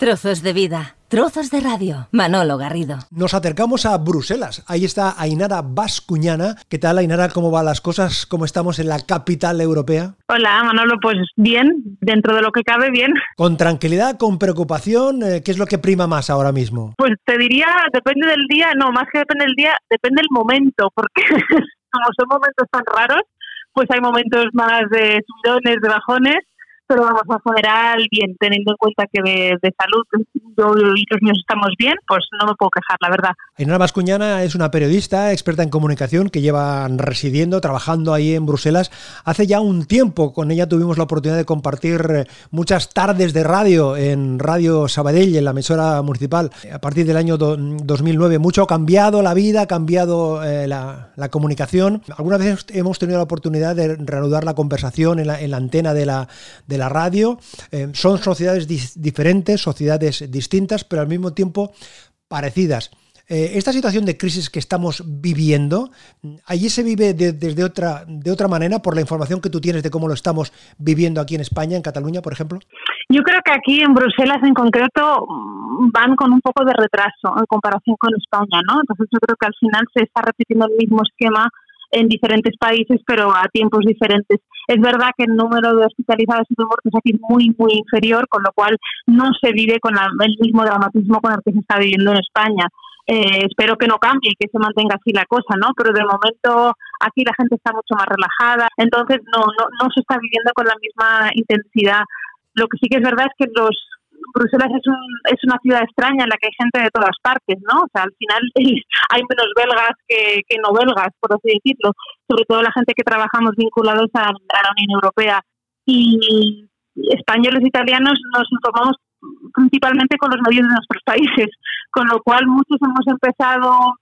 Trozos de vida, trozos de radio. Manolo Garrido. Nos acercamos a Bruselas. Ahí está Ainara Bascuñana. ¿Qué tal, Ainara? ¿Cómo van las cosas? ¿Cómo estamos en la capital europea? Hola, Manolo. Pues bien, dentro de lo que cabe, bien. ¿Con tranquilidad, con preocupación? Eh, ¿Qué es lo que prima más ahora mismo? Pues te diría, depende del día, no, más que depende del día, depende del momento, porque como son momentos tan raros, pues hay momentos más de subidones, de bajones pero vamos, a general, bien, teniendo en cuenta que de, salud yo y los míos estamos bien, pues no me puedo quejar, la verdad. Ainara Vascuñana es una periodista experta en comunicación que lleva residiendo, trabajando ahí en Bruselas hace ya un tiempo. Con ella tuvimos la oportunidad de compartir eh, muchas tardes de radio en Radio Sabadell, en la emisora municipal, a partir del año 2009. Mucho ha cambiado la vida, ha cambiado eh, la, comunicación. Algunas veces hemos tenido la oportunidad de reanudar la conversación en la, en la antena de la, de la radio. Eh, son sociedades diferentes, sociedades distintas, pero al mismo tiempo parecidas. Eh, esta situación de crisis que estamos viviendo, allí se vive desde otra, de otra manera por la información que tú tienes de cómo lo estamos viviendo aquí en España, en Cataluña, por ejemplo. Yo creo que aquí en Bruselas en concreto van con un poco de retraso en comparación con España, ¿no? Entonces yo creo que al final se está repitiendo el mismo esquema en diferentes países, pero a tiempos diferentes. Es verdad que el número de hospitalizados y muertos aquí es muy, muy inferior, con lo cual no se vive con el mismo dramatismo con el que se está viviendo en España. Eh, espero que no cambie y que se mantenga así la cosa, ¿no? Pero de momento aquí la gente está mucho más relajada, entonces no, no, no se está viviendo con la misma intensidad. Lo que sí que es verdad es que los Bruselas es, un, es una ciudad extraña en la que hay gente de todas partes, ¿no? O sea, al final hay menos belgas que, no belgas, por así decirlo, sobre todo la gente que trabajamos vinculados a, la Unión Europea. Y españoles e italianos nos informamos principalmente con los medios de nuestros países, con lo cual muchos hemos empezado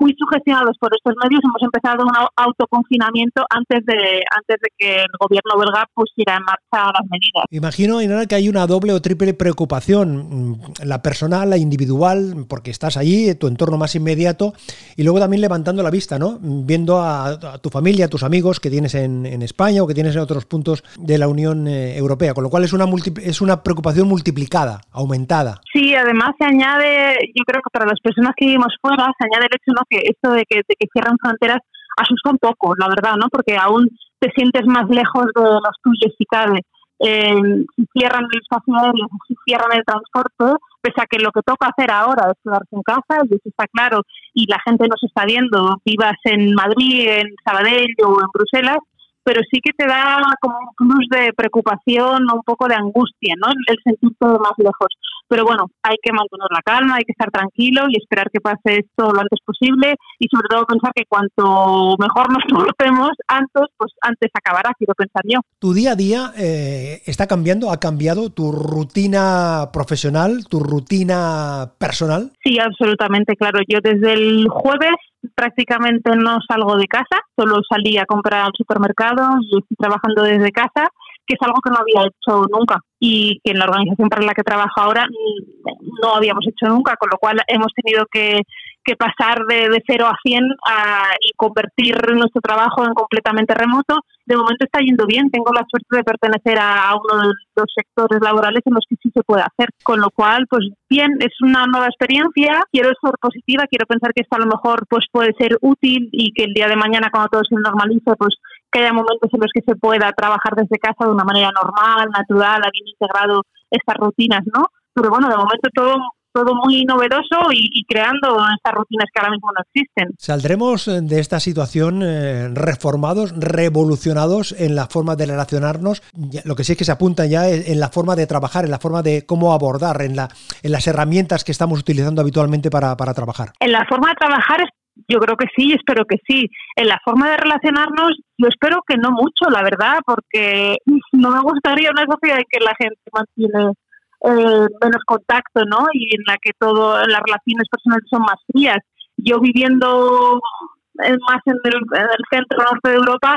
muy sugestionados por estos medios, hemos empezado un autoconfinamiento antes de antes de que el gobierno belga pusiera en marcha las medidas. Imagino, Inara, que hay una doble o triple preocupación, mm, la personal, la individual, porque estás allí, tu entorno más inmediato, y luego también levantando la vista, ¿no? Viendo a, tu familia, a tus amigos que tienes en, España o que tienes en otros puntos de la Unión eh, Europea, con lo cual es una, es una preocupación multiplicada, aumentada. Sí, además se añade, yo creo que para las personas que vivimos fuera, se añade el hecho que esto de que, de cierran fronteras asusta un poco, la verdad, ¿no? Porque aún te sientes más lejos de los tuyos si cabe. Eh, si cierran el espacio aéreo, si cierran el transporte, pese a que lo que toca hacer ahora es quedarse en casa, y eso está claro, y la gente nos está viendo, vivas en Madrid, en Sabadell o en Bruselas, pero sí que te da como un plus de preocupación o un poco de angustia, ¿no? El sentir todo más lejos. Pero bueno, hay que mantener la calma, hay que estar tranquilo y esperar que pase esto lo antes posible y sobre todo pensar que cuanto mejor nos portemos antes, pues antes acabará, quiero pensar yo. ¿Tu día a día eh, está cambiando? ¿Ha cambiado tu rutina profesional, tu rutina personal? Sí, absolutamente, claro. Yo desde el jueves prácticamente no salgo de casa, solo salí a comprar al supermercado y estoy trabajando desde casa, que es algo que no había hecho nunca y que en la organización para la que trabajo ahora no habíamos hecho nunca, con lo cual hemos tenido que que pasar de, de 0 a 100 y convertir nuestro trabajo en completamente remoto. De momento está yendo bien. Tengo la suerte de pertenecer a, uno de los sectores laborales en los que sí se puede hacer. Con lo cual, pues bien, es una nueva experiencia. Quiero ser positiva, quiero pensar que esto a lo mejor pues puede ser útil y que el día de mañana cuando todo se normalice, pues que haya momentos en los que se pueda trabajar desde casa de una manera normal, natural, habiendo integrado estas rutinas, ¿no? Pero bueno, de momento todo todo muy novedoso y, creando estas rutinas que ahora mismo no existen. ¿Saldremos eh, de esta situación eh, reformados, revolucionados en la forma de relacionarnos? Lo que sí es que se apunta ya en la forma de trabajar, en la forma de cómo abordar, en, la, en las herramientas que estamos utilizando habitualmente para, para trabajar. En la forma de trabajar yo creo que sí, espero que sí. En la forma de relacionarnos, yo espero que no mucho, la verdad, porque no me gustaría una sociedad en que la gente mantiene eh, menos contacto, ¿no? Y en la que todo, las relaciones personales son más frías. Yo viviendo más en el, centro norte de Europa,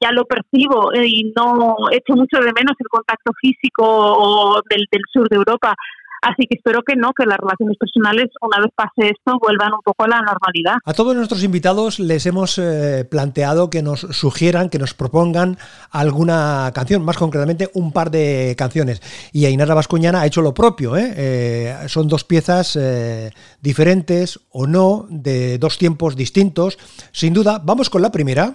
ya, lo percibo y no echo mucho de menos el contacto físico del, del sur de Europa. Así que espero que no, que las relaciones personales, una vez pase esto, vuelvan un poco a la normalidad. A todos nuestros invitados les hemos eh, planteado que nos sugieran, que nos propongan alguna canción, más concretamente un par de canciones. Y Ainara Vascuñana ha hecho lo propio. ¿eh? Eh, son dos piezas diferentes o no, de dos tiempos distintos. Sin duda, vamos con la primera.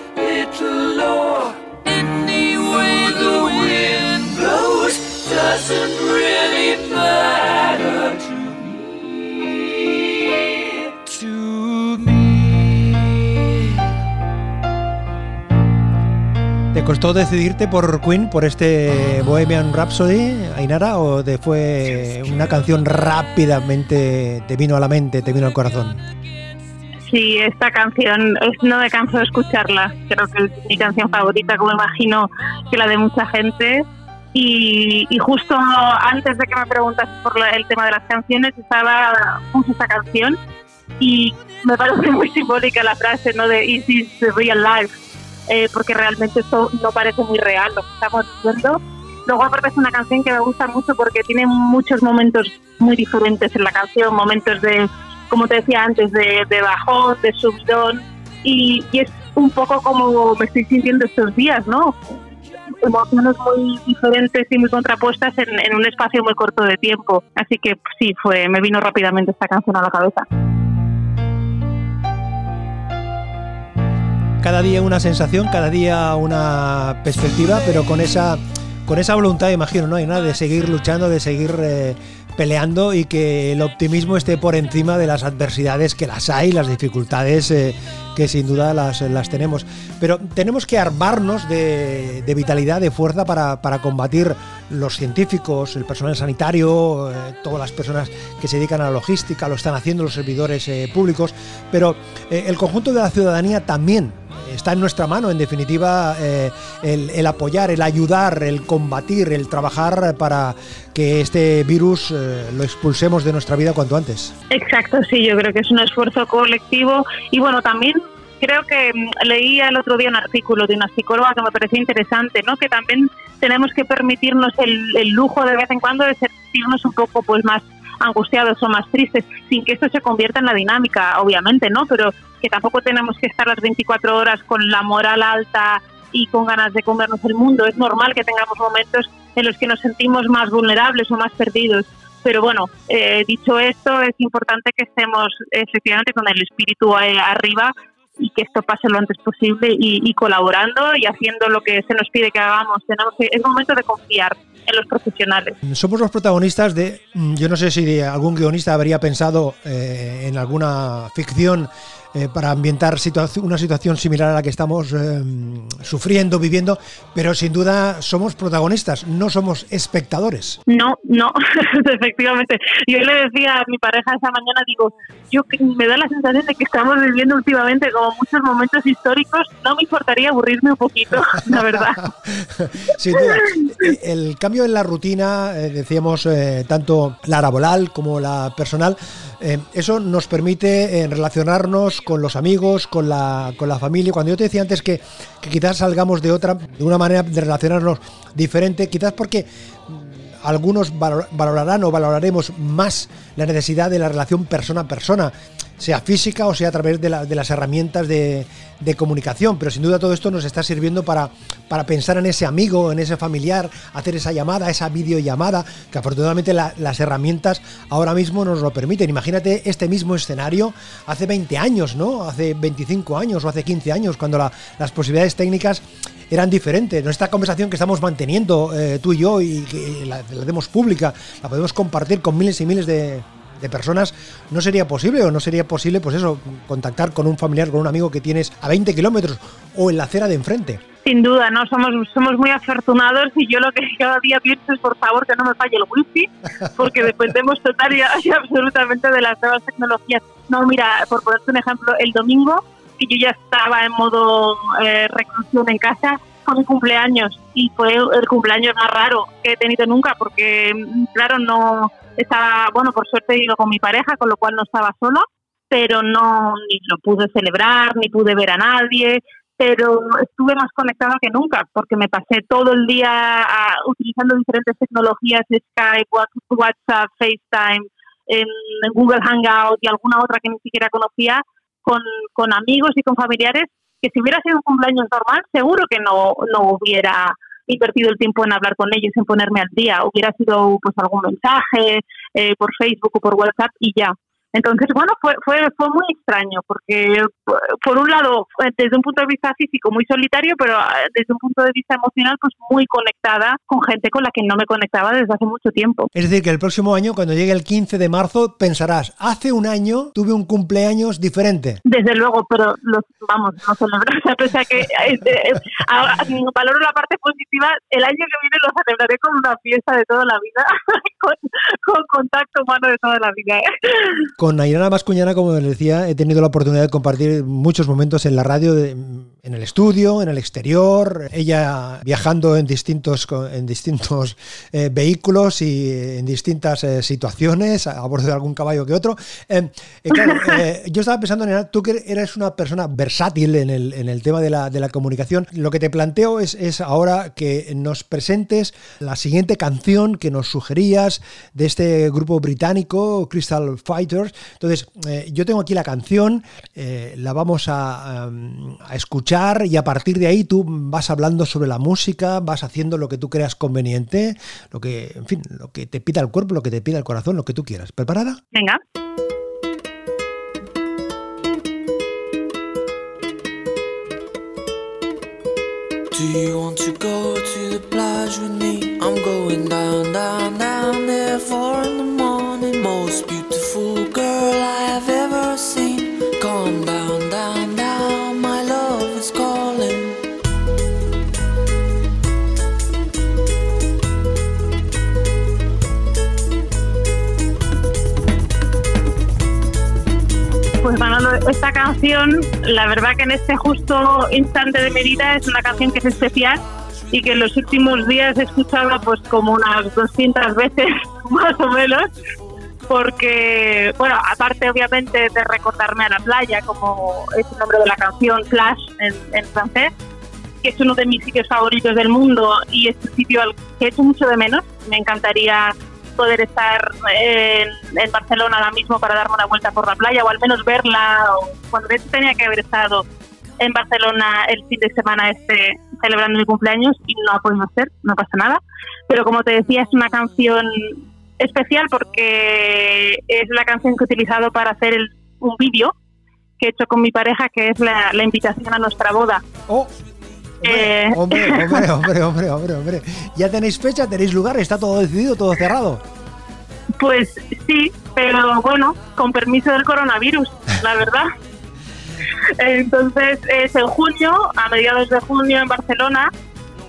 ¿Te costó decidirte por Queen, por este Bohemian Rhapsody, Ainara, o te fue una canción rápidamente, te vino a la mente, te vino al corazón? Sí, esta canción no me canso de escucharla. Creo que es mi canción favorita, como imagino que la de mucha gente. Y, justo antes de que me preguntas por el tema de las canciones, estaba puse esta canción y me parece muy simbólica la frase, ¿no? De Is this the real life? Eh, porque realmente esto no parece muy real lo que estamos diciendo. Luego aparte es una canción que me gusta mucho porque tiene muchos momentos muy diferentes en la canción, momentos de como te decía antes, de, bajón, de subidón, y, es un poco como me estoy sintiendo estos días, ¿no? Emociones muy diferentes y muy contrapuestas en, un espacio muy corto de tiempo. Así que sí, fue, me vino rápidamente esta canción a la cabeza. Cada día una sensación, cada día una perspectiva, pero con esa con esa voluntad, imagino, ¿no? Hay nada de seguir luchando, de seguir eh, peleando y que el optimismo esté por encima de las adversidades que las hay, las dificultades eh, que sin duda las, tenemos. Pero tenemos que armarnos de, vitalidad, de fuerza para, para, combatir los científicos, el personal sanitario, eh, todas las personas que se dedican a la logística, lo están haciendo los servidores eh, públicos, pero el conjunto de la ciudadanía también está en nuestra mano, en definitiva, el, apoyar, el ayudar, el combatir, el trabajar para que este virus lo expulsemos de nuestra vida cuanto antes. Exacto, sí, yo creo que es un esfuerzo colectivo y bueno, también creo que mm, leía el otro día un artículo de una psicóloga que me pareció interesante, ¿no? Que también tenemos que permitirnos el, lujo de vez en cuando de sentirnos un poco pues más angustiados o más tristes, sin que esto se convierta en la dinámica, obviamente, ¿no? Pero que tampoco tenemos que estar las 24 horas con la moral alta y con ganas de comernos el mundo. Es normal que tengamos momentos en los que nos sentimos más vulnerables o más perdidos. Pero bueno, eh, dicho esto, es importante que estemos efectivamente con el espíritu arriba y que esto pase lo antes posible y, colaborando y haciendo lo que se nos pide que hagamos. Tenemos que, es momento de confiar en los profesionales. Somos los protagonistas de, yo no sé si algún guionista habría pensado eh, en alguna ficción eh, para ambientar una situación similar a la que estamos eh, sufriendo, viviendo, pero sin duda somos protagonistas, no somos espectadores. No, no, efectivamente. Yo le decía a mi pareja esa mañana, digo, yo me da la sensación de que estamos viviendo últimamente como muchos momentos históricos, no me importaría aburrirme un poquito, la verdad. sin duda. El cambio en la rutina, eh, decíamos, tanto la laboral como la personal, eso nos permite relacionarnos con los amigos, con la, con la familia. Cuando yo te decía antes que, que quizás salgamos de otra, de una manera de relacionarnos diferente, quizás porque mm, algunos valorarán o valoraremos más la necesidad de la relación persona a persona sea física o sea a través de, las herramientas de, comunicación. Pero sin duda todo esto nos está sirviendo para, para pensar en ese amigo, en ese familiar, hacer esa llamada, esa videollamada, que afortunadamente las herramientas ahora mismo nos lo permiten. Imagínate este mismo escenario hace 20 años, ¿no? Hace 25 años o hace 15 años, cuando las posibilidades técnicas eran diferentes. Esta conversación que estamos manteniendo eh, tú y yo y la, la hacemos pública, la podemos compartir con miles y miles de, de personas, no sería posible o no sería posible, pues eso, contactar con un familiar, con un amigo que tienes a 20 kilómetros o en la acera de enfrente. Sin duda, ¿no? Somos, somos muy afortunados y yo lo que cada día pienso es, por favor, que no me falle el wifi, porque dependemos total y, absolutamente de las nuevas tecnologías. No, mira, por ponerte un ejemplo, el domingo, que yo ya estaba en modo eh, reclusión en casa, fue mi cumpleaños y fue el cumpleaños más raro que he tenido nunca, porque, claro, no estaba, bueno, por suerte ido con mi pareja, con lo cual no estaba sola, pero no ni lo pude celebrar, ni pude ver a nadie, pero estuve más conectada que nunca porque me pasé todo el día ah, utilizando diferentes tecnologías, Skype, WhatsApp, FaceTime, Google Hangout y alguna otra que ni siquiera conocía, con, con amigos y con familiares, que si hubiera sido un cumpleaños normal, seguro que no, no hubiera invertido el tiempo en hablar con ellos, en ponerme al día. Hubiera sido pues algún mensaje eh, por Facebook o por WhatsApp y ya. Entonces, bueno, fue, fue, fue muy extraño porque, por un lado, desde un punto de vista físico muy solitario, pero ah, desde un punto de vista emocional, pues muy conectada con gente con la que no me conectaba desde hace mucho tiempo. Es decir, que el próximo año, cuando llegue el 15 de marzo, pensarás, hace un año tuve un cumpleaños diferente. Desde luego, pero los, vamos, no celebrar, o sea, que eh, eh, valoro la parte positiva, el año que viene lo celebraré con una fiesta de toda la vida, con, con contacto humano de toda la vida. Con Ayrana Mascuñana, como les decía, he tenido la oportunidad de compartir muchos momentos en la radio, en el estudio, en el exterior, ella viajando en distintos, en distintos eh, vehículos y en distintas eh, situaciones, a bordo de algún caballo que otro. Eh, claro, yo estaba pensando, en tú que eres una persona versátil en el, en el tema de la, de la, comunicación, lo que te planteo es, es ahora que nos presentes la siguiente canción que nos sugerías de este grupo británico, Crystal Fighters, entonces, eh, yo tengo aquí la canción, eh, la vamos a, a, escuchar y a partir de ahí tú vas hablando sobre la música, vas haciendo lo que tú creas conveniente, lo que, en fin, lo que te pida el cuerpo, lo que te pida el corazón, lo que tú quieras. ¿Preparada? Venga. Do you want to go to the plage with me? I'm going down, down, down there four esta canción, la verdad que en este justo instante de mi vida es una canción que es especial y que en los últimos días he escuchado pues como unas 200 veces más o menos porque, bueno, aparte obviamente de recordarme a la playa, como es el nombre de la canción, Flash en, francés, que es uno de mis sitios favoritos del mundo y es un sitio al que he hecho mucho de menos. Me encantaría poder estar en, Barcelona ahora mismo para darme una vuelta por la playa o al menos verla. O, cuando de tenía que haber estado en Barcelona el fin de semana este celebrando mi cumpleaños y no ha podido ser, no pasa nada. Pero como te decía, es una canción especial porque es la canción que he utilizado para hacer un vídeo que he hecho con mi pareja, que es la, invitación a nuestra boda. Oh. Eh. Hombre, hombre, hombre, hombre, hombre, hombre, ¿Ya tenéis fecha, tenéis lugar? ¿Está todo decidido, todo cerrado? Pues sí, pero bueno, con permiso del coronavirus, la verdad. Entonces es en junio, a mediados de junio en Barcelona,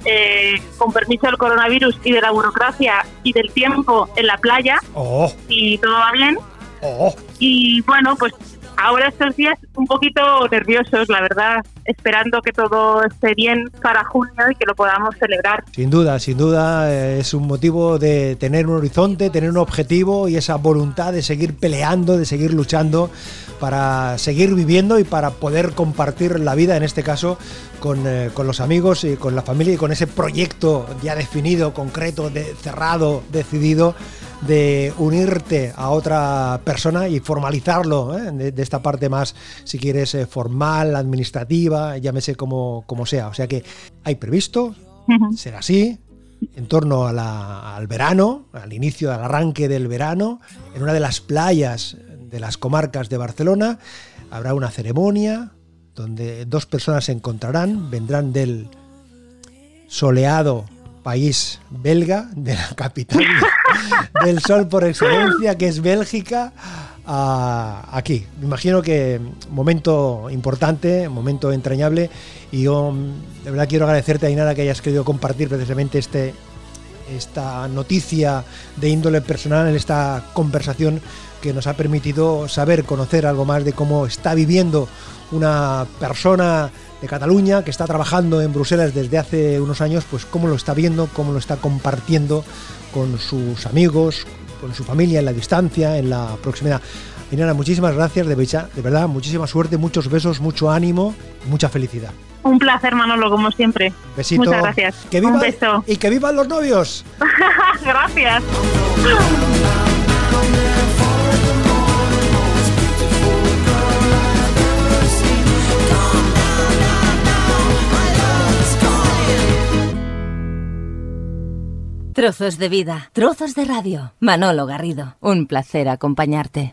eh, con permiso del coronavirus y de la burocracia y del tiempo en la playa. Oh. Y todo va bien. Oh. Y bueno, pues ahora estos días un poquito nerviosos, la verdad, esperando que todo esté bien para junio y que lo podamos celebrar. Sin duda, sin duda, eh, es un motivo de tener un horizonte, tener un objetivo y esa voluntad de seguir peleando, de seguir luchando para seguir viviendo y para poder compartir la vida, en este caso, con, eh, con los amigos y con la familia y con ese proyecto ya definido, concreto, de, cerrado, decidido de unirte a otra persona y formalizarlo ¿eh? de, esta parte más, si quieres, eh, formal, administrativa, llámese como, como sea. O sea que hay previsto, será así, en torno al verano, al inicio del arranque del verano, en una de las playas de las comarcas de Barcelona, habrá una ceremonia donde dos personas se encontrarán, vendrán del soleado país belga, de la capital del sol por excelencia, que es Bélgica, aquí. Me imagino que momento importante, momento entrañable y yo de verdad quiero agradecerte, Ainara, que hayas querido compartir precisamente este, esta noticia de índole personal en esta conversación que nos ha permitido saber, conocer algo más de cómo está viviendo una persona de Cataluña que está trabajando en Bruselas desde hace unos años, pues cómo lo está viendo, cómo lo está compartiendo con sus amigos, con su familia en la distancia, en la proximidad. Inara, muchísimas gracias, de, de verdad, muchísima suerte, muchos besos, mucho ánimo y mucha felicidad. Un placer, Manolo, como siempre. Besito. Muchas gracias. Que Un beso. Y que vivan los novios. gracias. Trozos de vida, trozos de radio. Manolo Garrido, un placer acompañarte.